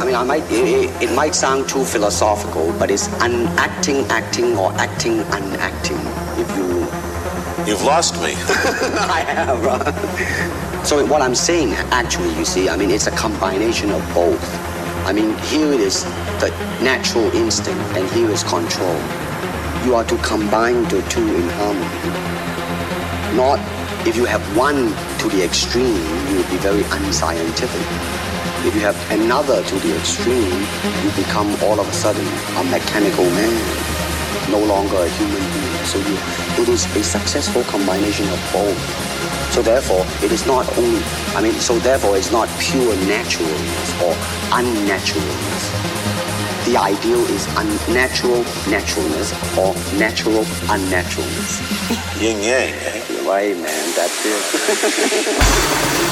I might it, it might sound too philosophical, but it's unacting, acting, or acting, unacting. If you You've lost me. I have. uh, So what I'm saying, actually, you see, I mean, it's a combination of both. I mean, here it is the natural instinct, and here is control. You are to combine the two in harmony. Not if you have one to the extreme, you will be very unscientific. If you have another to the extreme, you become all of a sudden a mechanical man, no longer a human being. So you, it is a successful combination of both. So therefore, it is not only, I mean, so therefore it's not pure naturalness or unnaturalness. The ideal is unnatural naturalness or natural unnaturalness. Yin yang, eh? Right, man. That's it.